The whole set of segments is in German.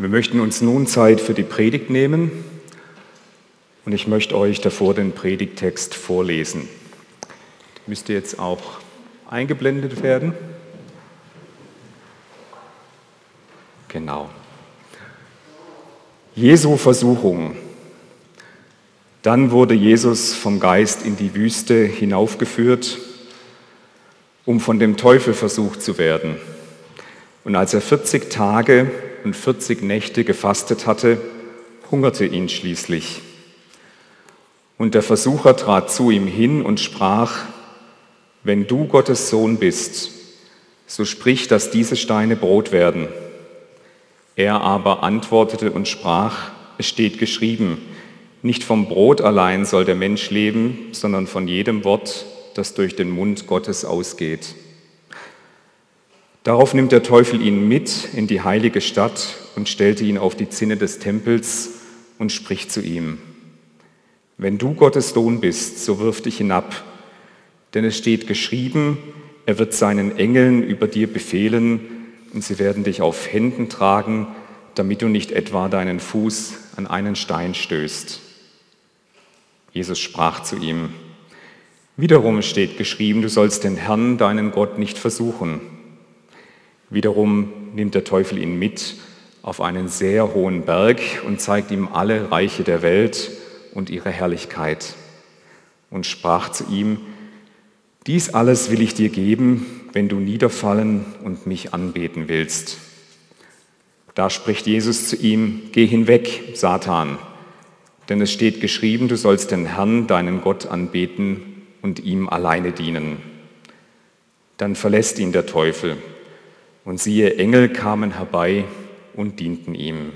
Wir möchten uns nun Zeit für die Predigt nehmen und ich möchte euch davor den Predigtext vorlesen. Der müsste jetzt auch eingeblendet werden. Genau. Jesu Versuchung. Dann wurde Jesus vom Geist in die Wüste hinaufgeführt, um von dem Teufel versucht zu werden. Und als er 40 Tage und 40 Nächte gefastet hatte, hungerte ihn schließlich. Und der Versucher trat zu ihm hin und sprach, wenn du Gottes Sohn bist, so sprich, dass diese Steine Brot werden. Er aber antwortete und sprach, es steht geschrieben, nicht vom Brot allein soll der Mensch leben, sondern von jedem Wort, das durch den Mund Gottes ausgeht. Darauf nimmt der Teufel ihn mit in die heilige Stadt und stellte ihn auf die Zinne des Tempels und spricht zu ihm, wenn du Gottes Sohn bist, so wirf dich hinab, denn es steht geschrieben, er wird seinen Engeln über dir befehlen und sie werden dich auf Händen tragen, damit du nicht etwa deinen Fuß an einen Stein stößt. Jesus sprach zu ihm, wiederum steht geschrieben, du sollst den Herrn, deinen Gott, nicht versuchen. Wiederum nimmt der Teufel ihn mit auf einen sehr hohen Berg und zeigt ihm alle Reiche der Welt und ihre Herrlichkeit und sprach zu ihm, dies alles will ich dir geben, wenn du niederfallen und mich anbeten willst. Da spricht Jesus zu ihm, geh hinweg, Satan, denn es steht geschrieben, du sollst den Herrn, deinen Gott, anbeten und ihm alleine dienen. Dann verlässt ihn der Teufel und siehe, Engel kamen herbei und dienten ihm.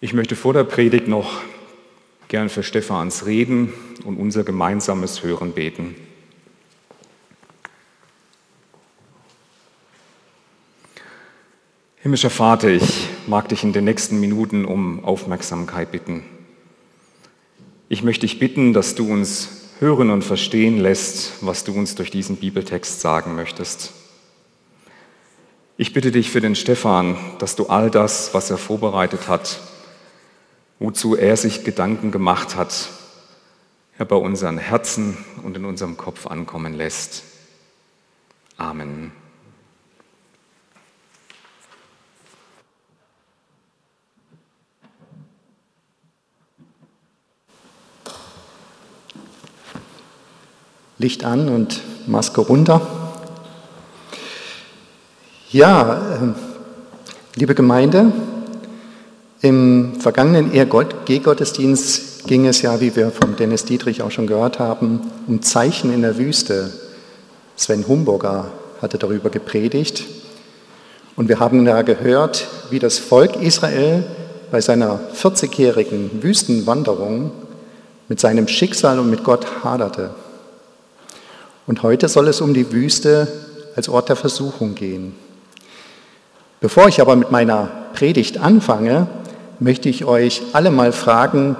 Ich möchte vor der Predigt noch gern für Stephans Reden und unser gemeinsames Hören beten. Himmlischer Vater, ich mag dich in den nächsten Minuten um Aufmerksamkeit bitten. Ich möchte dich bitten, dass du uns hören und verstehen lässt, was du uns durch diesen Bibeltext sagen möchtest. Ich bitte dich für den Stefan, dass du all das, was er vorbereitet hat, wozu er sich Gedanken gemacht hat, er bei unseren Herzen und in unserem Kopf ankommen lässt. Amen. Licht an und Maske runter. Ja, ähm, liebe Gemeinde, im vergangenen ERG-Gottesdienst ging es ja, wie wir vom Dennis Dietrich auch schon gehört haben, um Zeichen in der Wüste. Sven Humburger hatte darüber gepredigt. Und wir haben da gehört, wie das Volk Israel bei seiner 40-jährigen Wüstenwanderung mit seinem Schicksal und mit Gott haderte. Und heute soll es um die Wüste als Ort der Versuchung gehen. Bevor ich aber mit meiner Predigt anfange, möchte ich euch alle mal fragen,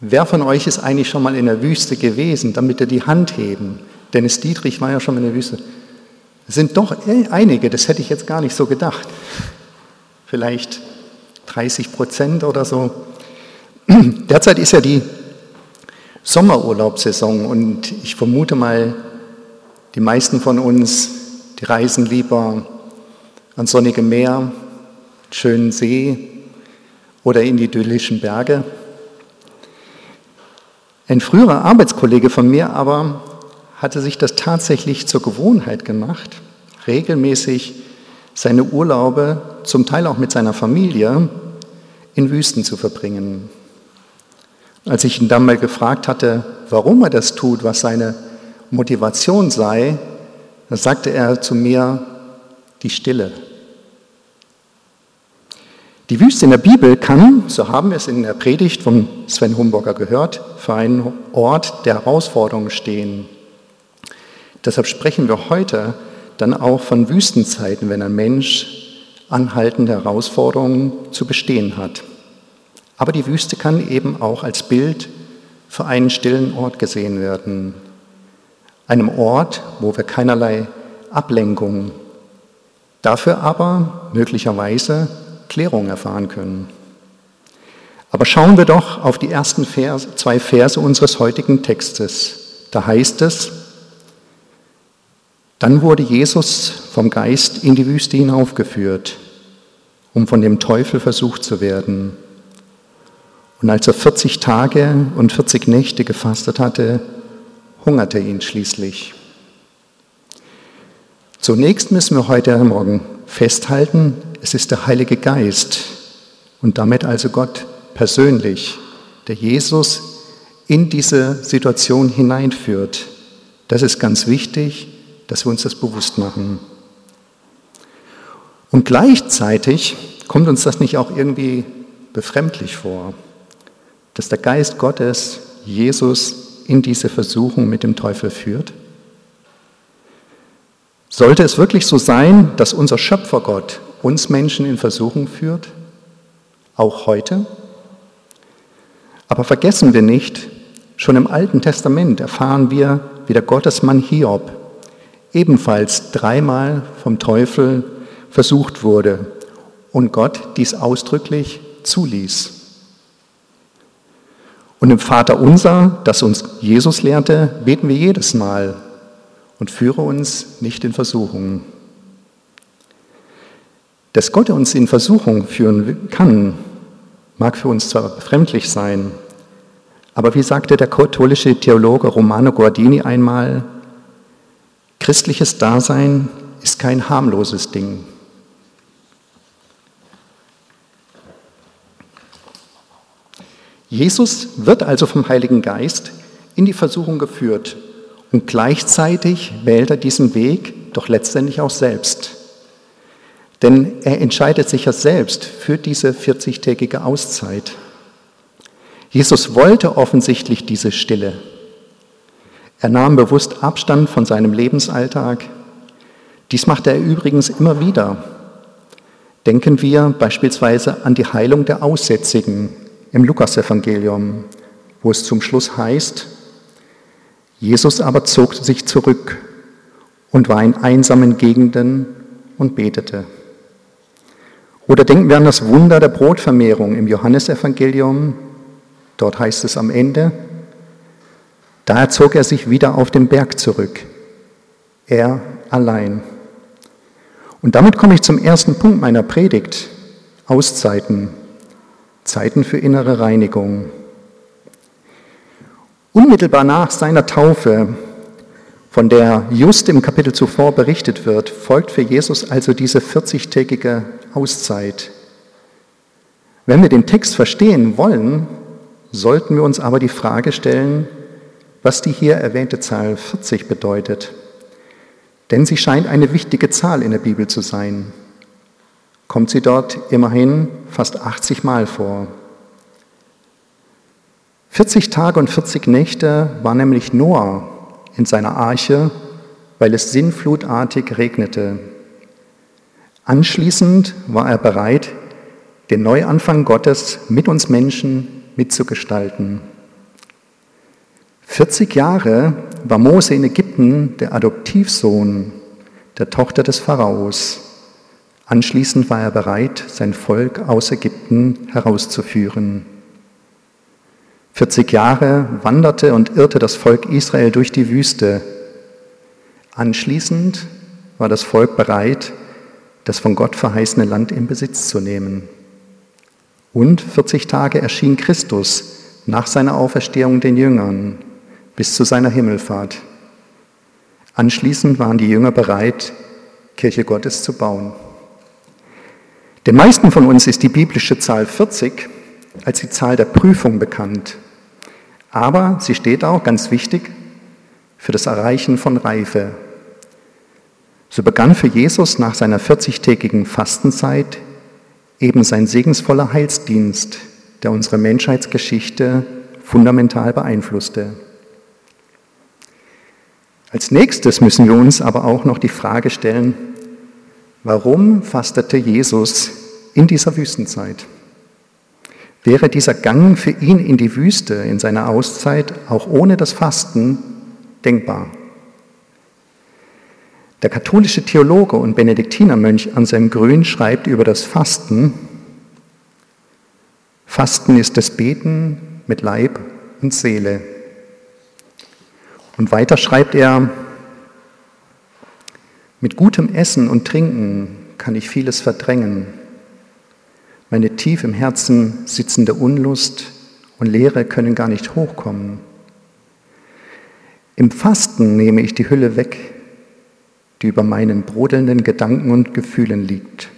wer von euch ist eigentlich schon mal in der Wüste gewesen, damit ihr die Hand heben? Dennis Dietrich war ja schon in der Wüste. Es sind doch einige, das hätte ich jetzt gar nicht so gedacht. Vielleicht 30 Prozent oder so. Derzeit ist ja die Sommerurlaubssaison und ich vermute mal, die meisten von uns, die reisen lieber ans sonnige Meer, schönen See oder in die idyllischen Berge. Ein früherer Arbeitskollege von mir aber hatte sich das tatsächlich zur Gewohnheit gemacht, regelmäßig seine Urlaube, zum Teil auch mit seiner Familie, in Wüsten zu verbringen. Als ich ihn dann mal gefragt hatte, warum er das tut, was seine Motivation sei, da sagte er zu mir, die Stille. Die Wüste in der Bibel kann, so haben wir es in der Predigt von Sven Humburger gehört, für einen Ort der Herausforderungen stehen. Deshalb sprechen wir heute dann auch von Wüstenzeiten, wenn ein Mensch anhaltende Herausforderungen zu bestehen hat. Aber die Wüste kann eben auch als Bild für einen stillen Ort gesehen werden. Einem Ort, wo wir keinerlei Ablenkung dafür aber möglicherweise Klärung erfahren können. Aber schauen wir doch auf die ersten Vers, zwei Verse unseres heutigen Textes. Da heißt es, dann wurde Jesus vom Geist in die Wüste hinaufgeführt, um von dem Teufel versucht zu werden. Und als er 40 Tage und 40 Nächte gefastet hatte, hungerte ihn schließlich. Zunächst müssen wir heute Morgen festhalten, es ist der Heilige Geist und damit also Gott persönlich, der Jesus in diese Situation hineinführt. Das ist ganz wichtig, dass wir uns das bewusst machen. Und gleichzeitig kommt uns das nicht auch irgendwie befremdlich vor dass der Geist Gottes Jesus in diese Versuchung mit dem Teufel führt? Sollte es wirklich so sein, dass unser Schöpfergott uns Menschen in Versuchung führt? Auch heute? Aber vergessen wir nicht, schon im Alten Testament erfahren wir, wie der Gottesmann Hiob ebenfalls dreimal vom Teufel versucht wurde und Gott dies ausdrücklich zuließ. Und im Vater unser, das uns Jesus lehrte, beten wir jedes Mal und führe uns nicht in Versuchung. Dass Gott uns in Versuchung führen kann, mag für uns zwar befremdlich sein, aber wie sagte der katholische Theologe Romano Guardini einmal, christliches Dasein ist kein harmloses Ding. Jesus wird also vom Heiligen Geist in die Versuchung geführt und gleichzeitig wählt er diesen Weg doch letztendlich auch selbst. Denn er entscheidet sich ja selbst für diese 40-tägige Auszeit. Jesus wollte offensichtlich diese Stille. Er nahm bewusst Abstand von seinem Lebensalltag. Dies machte er übrigens immer wieder. Denken wir beispielsweise an die Heilung der Aussätzigen im Lukasevangelium, wo es zum Schluss heißt, Jesus aber zog sich zurück und war in einsamen Gegenden und betete. Oder denken wir an das Wunder der Brotvermehrung im Johannesevangelium. Dort heißt es am Ende, da zog er sich wieder auf den Berg zurück, er allein. Und damit komme ich zum ersten Punkt meiner Predigt, Auszeiten. Zeiten für innere Reinigung. Unmittelbar nach seiner Taufe, von der just im Kapitel zuvor berichtet wird, folgt für Jesus also diese 40-tägige Auszeit. Wenn wir den Text verstehen wollen, sollten wir uns aber die Frage stellen, was die hier erwähnte Zahl 40 bedeutet. Denn sie scheint eine wichtige Zahl in der Bibel zu sein kommt sie dort immerhin fast 80 Mal vor. 40 Tage und 40 Nächte war nämlich Noah in seiner Arche, weil es sinnflutartig regnete. Anschließend war er bereit, den Neuanfang Gottes mit uns Menschen mitzugestalten. 40 Jahre war Mose in Ägypten der Adoptivsohn der Tochter des Pharaos. Anschließend war er bereit, sein Volk aus Ägypten herauszuführen. 40 Jahre wanderte und irrte das Volk Israel durch die Wüste. Anschließend war das Volk bereit, das von Gott verheißene Land in Besitz zu nehmen. Und 40 Tage erschien Christus nach seiner Auferstehung den Jüngern bis zu seiner Himmelfahrt. Anschließend waren die Jünger bereit, Kirche Gottes zu bauen. Den meisten von uns ist die biblische Zahl 40 als die Zahl der Prüfung bekannt. Aber sie steht auch, ganz wichtig, für das Erreichen von Reife. So begann für Jesus nach seiner 40-tägigen Fastenzeit eben sein segensvoller Heilsdienst, der unsere Menschheitsgeschichte fundamental beeinflusste. Als nächstes müssen wir uns aber auch noch die Frage stellen, Warum fastete Jesus in dieser Wüstenzeit? Wäre dieser Gang für ihn in die Wüste in seiner Auszeit auch ohne das Fasten denkbar? Der katholische Theologe und Benediktinermönch Anselm Grün schreibt über das Fasten, Fasten ist das Beten mit Leib und Seele. Und weiter schreibt er, mit gutem Essen und Trinken kann ich vieles verdrängen. Meine tief im Herzen sitzende Unlust und Leere können gar nicht hochkommen. Im Fasten nehme ich die Hülle weg, die über meinen brodelnden Gedanken und Gefühlen liegt.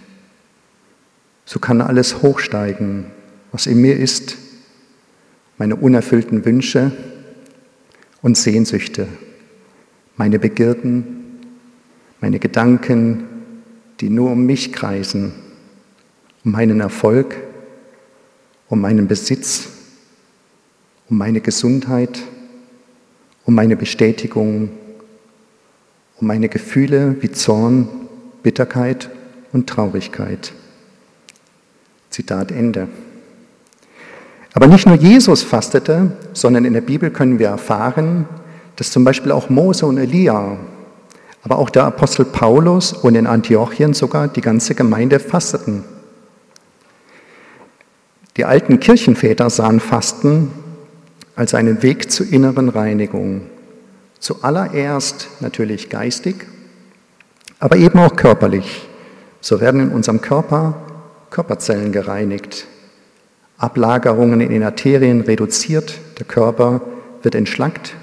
So kann alles hochsteigen, was in mir ist, meine unerfüllten Wünsche und Sehnsüchte, meine Begierden, meine Gedanken, die nur um mich kreisen, um meinen Erfolg, um meinen Besitz, um meine Gesundheit, um meine Bestätigung, um meine Gefühle wie Zorn, Bitterkeit und Traurigkeit. Zitat Ende. Aber nicht nur Jesus fastete, sondern in der Bibel können wir erfahren, dass zum Beispiel auch Mose und Elia, aber auch der Apostel Paulus und in Antiochien sogar die ganze Gemeinde fasteten. Die alten Kirchenväter sahen Fasten als einen Weg zur inneren Reinigung. Zuallererst natürlich geistig, aber eben auch körperlich. So werden in unserem Körper Körperzellen gereinigt, Ablagerungen in den Arterien reduziert, der Körper wird entschlackt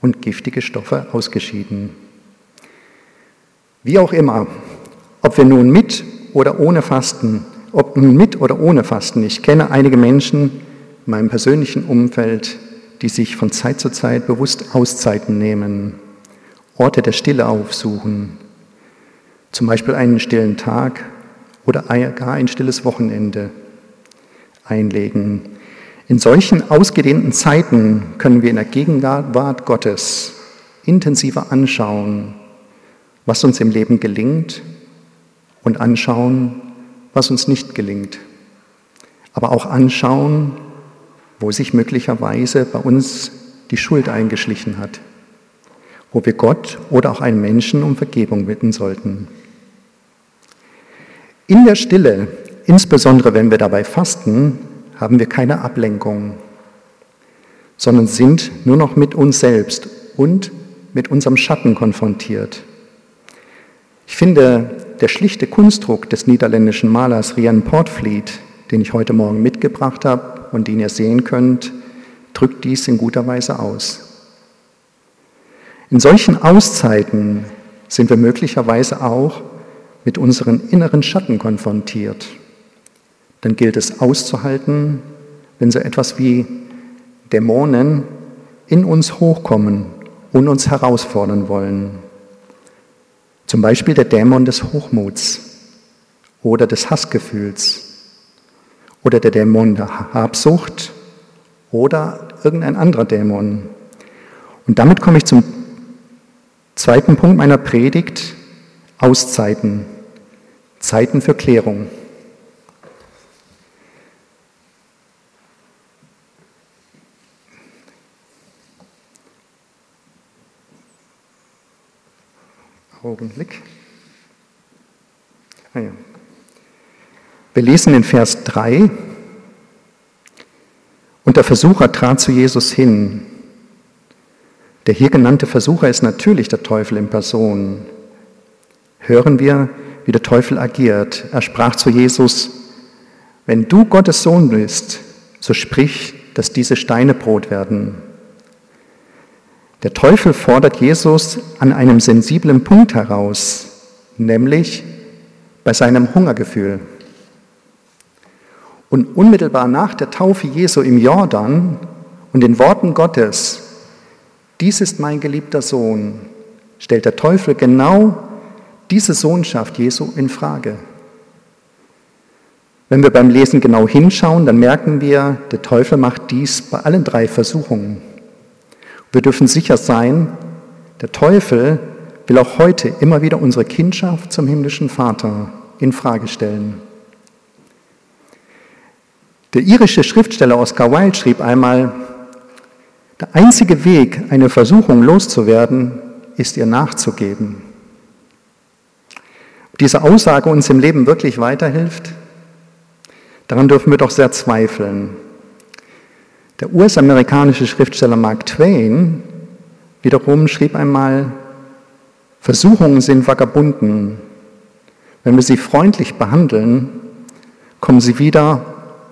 und giftige Stoffe ausgeschieden. Wie auch immer, ob wir nun mit oder ohne Fasten, ob nun mit oder ohne Fasten, ich kenne einige Menschen in meinem persönlichen Umfeld, die sich von Zeit zu Zeit bewusst Auszeiten nehmen, Orte der Stille aufsuchen, zum Beispiel einen stillen Tag oder gar ein stilles Wochenende einlegen. In solchen ausgedehnten Zeiten können wir in der Gegenwart Gottes intensiver anschauen, was uns im Leben gelingt und anschauen, was uns nicht gelingt. Aber auch anschauen, wo sich möglicherweise bei uns die Schuld eingeschlichen hat, wo wir Gott oder auch einen Menschen um Vergebung bitten sollten. In der Stille Insbesondere wenn wir dabei fasten, haben wir keine Ablenkung, sondern sind nur noch mit uns selbst und mit unserem Schatten konfrontiert. Ich finde, der schlichte Kunstdruck des niederländischen Malers Rian Portfleet, den ich heute Morgen mitgebracht habe und den ihr sehen könnt, drückt dies in guter Weise aus. In solchen Auszeiten sind wir möglicherweise auch mit unseren inneren Schatten konfrontiert dann gilt es auszuhalten, wenn so etwas wie Dämonen in uns hochkommen und uns herausfordern wollen. Zum Beispiel der Dämon des Hochmuts oder des Hassgefühls oder der Dämon der Habsucht oder irgendein anderer Dämon. Und damit komme ich zum zweiten Punkt meiner Predigt, Auszeiten, Zeiten für Klärung. Augenblick. Ah ja. Wir lesen in Vers 3. Und der Versucher trat zu Jesus hin. Der hier genannte Versucher ist natürlich der Teufel in Person. Hören wir, wie der Teufel agiert. Er sprach zu Jesus, wenn du Gottes Sohn bist, so sprich, dass diese Steine Brot werden. Der Teufel fordert Jesus an einem sensiblen Punkt heraus, nämlich bei seinem Hungergefühl. Und unmittelbar nach der Taufe Jesu im Jordan und den Worten Gottes, dies ist mein geliebter Sohn, stellt der Teufel genau diese Sohnschaft Jesu in Frage. Wenn wir beim Lesen genau hinschauen, dann merken wir, der Teufel macht dies bei allen drei Versuchungen. Wir dürfen sicher sein, der Teufel will auch heute immer wieder unsere Kindschaft zum himmlischen Vater in Frage stellen. Der irische Schriftsteller Oscar Wilde schrieb einmal, der einzige Weg, eine Versuchung loszuwerden, ist ihr nachzugeben. Ob diese Aussage uns im Leben wirklich weiterhilft, daran dürfen wir doch sehr zweifeln. Der US-amerikanische Schriftsteller Mark Twain wiederum schrieb einmal, Versuchungen sind Vagabunden. Wenn wir sie freundlich behandeln, kommen sie wieder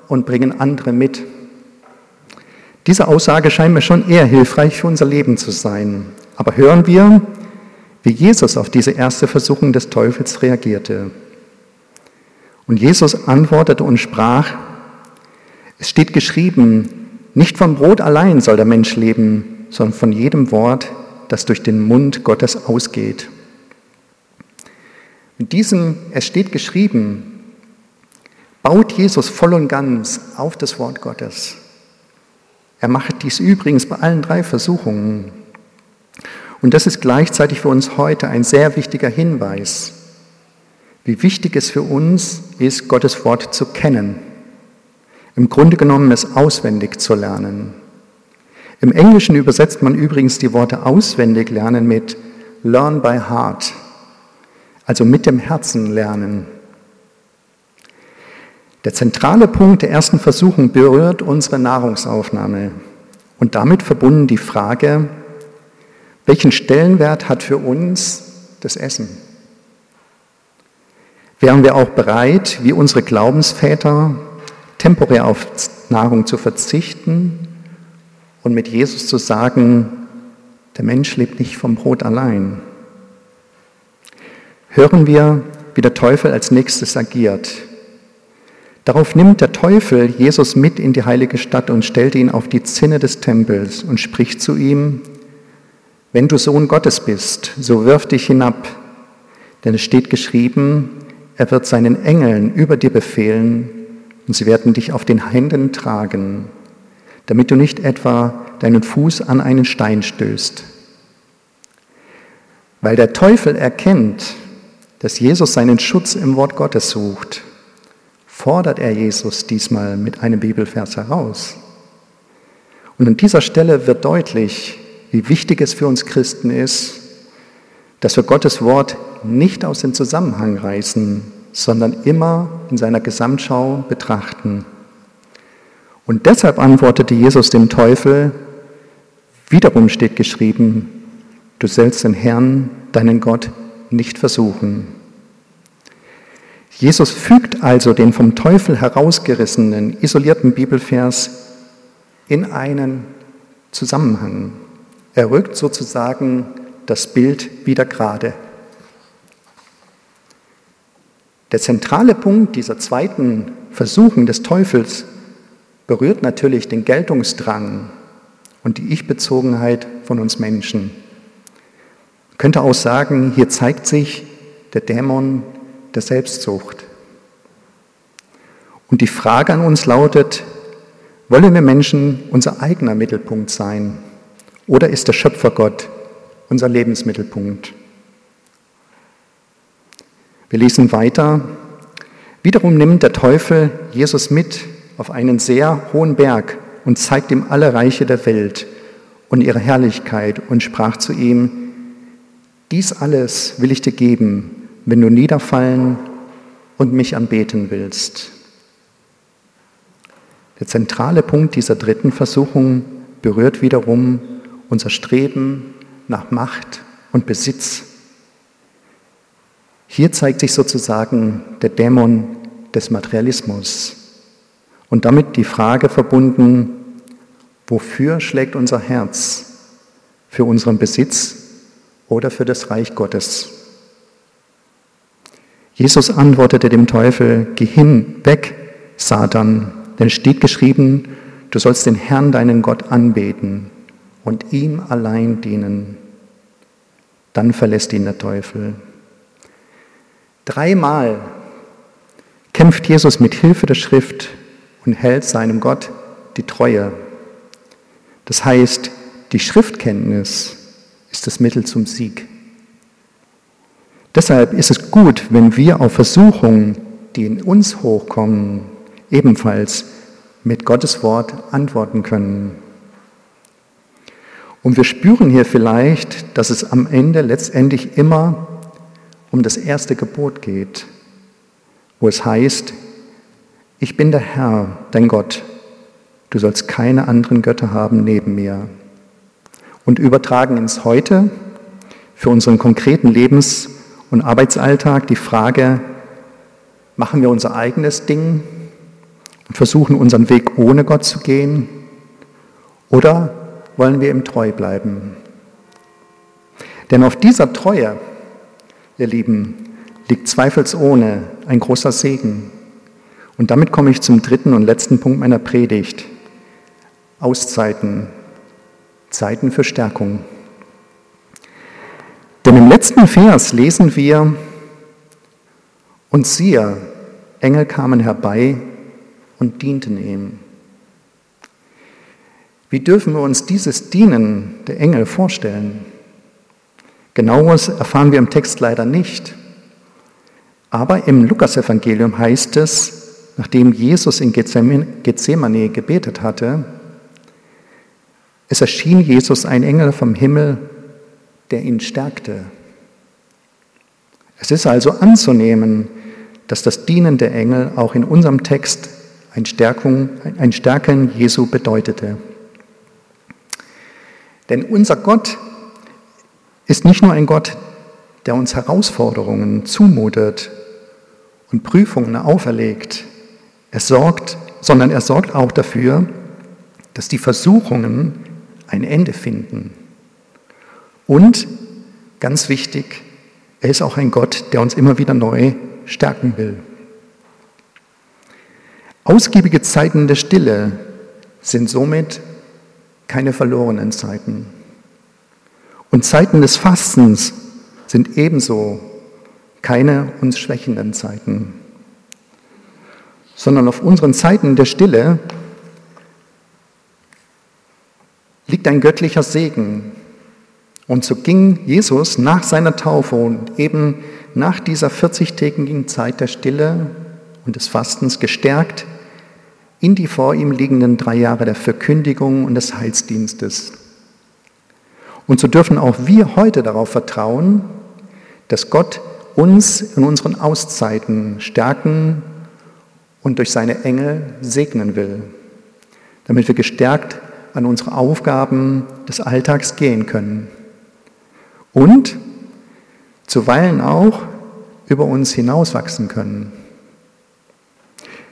und bringen andere mit. Diese Aussage scheint mir schon eher hilfreich für unser Leben zu sein. Aber hören wir, wie Jesus auf diese erste Versuchung des Teufels reagierte. Und Jesus antwortete und sprach, es steht geschrieben, nicht vom Brot allein soll der Mensch leben, sondern von jedem Wort, das durch den Mund Gottes ausgeht. Mit diesem, es steht geschrieben, baut Jesus voll und ganz auf das Wort Gottes. Er macht dies übrigens bei allen drei Versuchungen. Und das ist gleichzeitig für uns heute ein sehr wichtiger Hinweis, wie wichtig es für uns ist, Gottes Wort zu kennen. Im Grunde genommen es auswendig zu lernen. Im Englischen übersetzt man übrigens die Worte auswendig lernen mit learn by heart, also mit dem Herzen lernen. Der zentrale Punkt der ersten Versuchung berührt unsere Nahrungsaufnahme und damit verbunden die Frage, welchen Stellenwert hat für uns das Essen? Wären wir auch bereit, wie unsere Glaubensväter, temporär auf Nahrung zu verzichten und mit Jesus zu sagen, der Mensch lebt nicht vom Brot allein? Hören wir, wie der Teufel als nächstes agiert. Darauf nimmt der Teufel Jesus mit in die heilige Stadt und stellt ihn auf die Zinne des Tempels und spricht zu ihm, wenn du Sohn Gottes bist, so wirf dich hinab, denn es steht geschrieben, er wird seinen Engeln über dir befehlen und sie werden dich auf den Händen tragen, damit du nicht etwa deinen Fuß an einen Stein stößt. Weil der Teufel erkennt, dass Jesus seinen Schutz im Wort Gottes sucht, fordert er Jesus diesmal mit einem Bibelvers heraus. Und an dieser Stelle wird deutlich, wie wichtig es für uns Christen ist, dass wir Gottes Wort nicht aus dem Zusammenhang reißen, sondern immer in seiner Gesamtschau betrachten. Und deshalb antwortete Jesus dem Teufel, wiederum steht geschrieben, du sollst den Herrn, deinen Gott, nicht versuchen. Jesus fügt also den vom Teufel herausgerissenen, isolierten Bibelvers in einen Zusammenhang. Er rückt sozusagen das Bild wieder gerade. Der zentrale Punkt dieser zweiten Versuchung des Teufels berührt natürlich den Geltungsdrang und die Ich-Bezogenheit von uns Menschen. Man könnte auch sagen, hier zeigt sich der Dämon der Selbstsucht. Und die Frage an uns lautet, wollen wir Menschen unser eigener Mittelpunkt sein? Oder ist der Schöpfergott unser Lebensmittelpunkt? Wir lesen weiter. Wiederum nimmt der Teufel Jesus mit auf einen sehr hohen Berg und zeigt ihm alle Reiche der Welt und ihre Herrlichkeit und sprach zu ihm, dies alles will ich dir geben, wenn du niederfallen und mich anbeten willst. Der zentrale Punkt dieser dritten Versuchung berührt wiederum unser Streben nach Macht und Besitz. Hier zeigt sich sozusagen der Dämon des Materialismus und damit die Frage verbunden, wofür schlägt unser Herz? Für unseren Besitz oder für das Reich Gottes? Jesus antwortete dem Teufel, geh hin, weg, Satan, denn steht geschrieben, du sollst den Herrn, deinen Gott, anbeten und ihm allein dienen. Dann verlässt ihn der Teufel. Dreimal kämpft Jesus mit Hilfe der Schrift und hält seinem Gott die Treue. Das heißt, die Schriftkenntnis ist das Mittel zum Sieg. Deshalb ist es gut, wenn wir auf Versuchungen, die in uns hochkommen, ebenfalls mit Gottes Wort antworten können. Und wir spüren hier vielleicht, dass es am Ende letztendlich immer um das erste Gebot geht, wo es heißt, ich bin der Herr, dein Gott, du sollst keine anderen Götter haben neben mir. Und übertragen ins Heute für unseren konkreten Lebens- und Arbeitsalltag die Frage, machen wir unser eigenes Ding und versuchen unseren Weg ohne Gott zu gehen oder wollen wir ihm treu bleiben? Denn auf dieser Treue, ihr Lieben, liegt zweifelsohne ein großer Segen. Und damit komme ich zum dritten und letzten Punkt meiner Predigt. Auszeiten, Zeiten für Stärkung. Denn im letzten Vers lesen wir, und siehe, Engel kamen herbei und dienten ihm. Wie dürfen wir uns dieses Dienen der Engel vorstellen? Genaueres erfahren wir im Text leider nicht. Aber im Lukasevangelium heißt es, nachdem Jesus in Gethsemane gebetet hatte, es erschien Jesus ein Engel vom Himmel, der ihn stärkte. Es ist also anzunehmen, dass das Dienen der Engel auch in unserem Text ein, Stärkung, ein Stärken Jesu bedeutete. Denn unser Gott ist nicht nur ein Gott, der uns Herausforderungen zumutet und Prüfungen auferlegt, er sorgt, sondern er sorgt auch dafür, dass die Versuchungen ein Ende finden. Und, ganz wichtig, er ist auch ein Gott, der uns immer wieder neu stärken will. Ausgiebige Zeiten der Stille sind somit keine verlorenen Zeiten. Und Zeiten des Fastens sind ebenso keine uns schwächenden Zeiten, sondern auf unseren Zeiten der Stille liegt ein göttlicher Segen. Und so ging Jesus nach seiner Taufe und eben nach dieser 40-tägigen Zeit der Stille und des Fastens gestärkt in die vor ihm liegenden drei Jahre der Verkündigung und des Heilsdienstes. Und so dürfen auch wir heute darauf vertrauen, dass Gott uns in unseren Auszeiten stärken und durch seine Engel segnen will, damit wir gestärkt an unsere Aufgaben des Alltags gehen können und zuweilen auch über uns hinauswachsen können.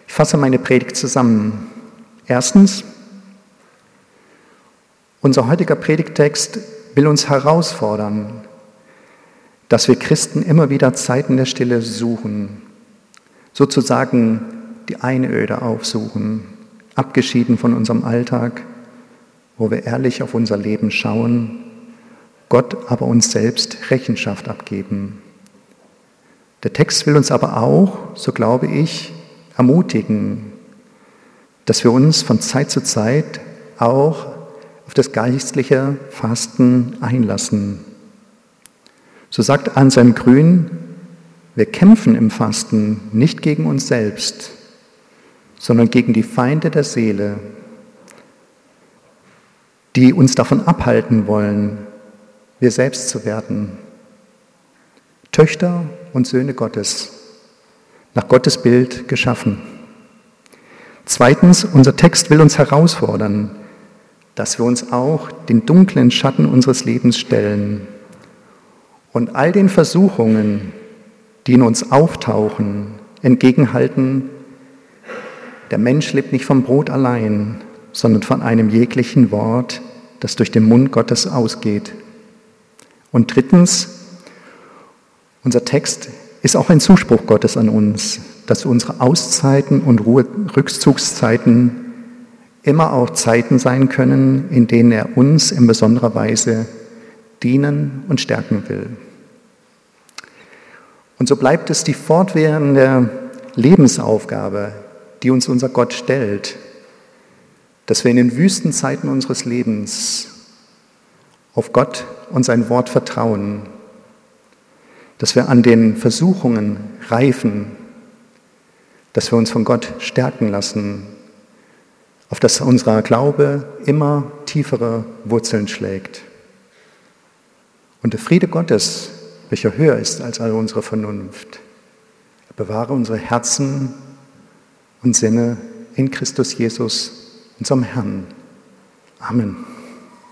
Ich fasse meine Predigt zusammen. Erstens, unser heutiger Predigtext will uns herausfordern, dass wir Christen immer wieder Zeiten der Stille suchen, sozusagen die Einöde aufsuchen, abgeschieden von unserem Alltag, wo wir ehrlich auf unser Leben schauen, Gott aber uns selbst Rechenschaft abgeben. Der Text will uns aber auch, so glaube ich, ermutigen, dass wir uns von Zeit zu Zeit auch auf das geistliche Fasten einlassen. So sagt Anselm Grün, wir kämpfen im Fasten nicht gegen uns selbst, sondern gegen die Feinde der Seele, die uns davon abhalten wollen, wir selbst zu werden. Töchter und Söhne Gottes nach Gottes Bild geschaffen. Zweitens, unser Text will uns herausfordern, dass wir uns auch den dunklen Schatten unseres Lebens stellen und all den Versuchungen, die in uns auftauchen, entgegenhalten, der Mensch lebt nicht vom Brot allein, sondern von einem jeglichen Wort, das durch den Mund Gottes ausgeht. Und drittens, unser Text ist auch ein Zuspruch Gottes an uns, dass unsere Auszeiten und Ruhe Rückzugszeiten immer auch Zeiten sein können, in denen er uns in besonderer Weise dienen und stärken will. Und so bleibt es die fortwährende Lebensaufgabe, die uns unser Gott stellt, dass wir in den Wüstenzeiten unseres Lebens auf Gott und sein Wort vertrauen dass wir an den Versuchungen reifen, dass wir uns von Gott stärken lassen, auf dass unser Glaube immer tiefere Wurzeln schlägt. Und der Friede Gottes, welcher höher ist als all unsere Vernunft. Bewahre unsere Herzen und Sinne in Christus Jesus, unserem Herrn. Amen.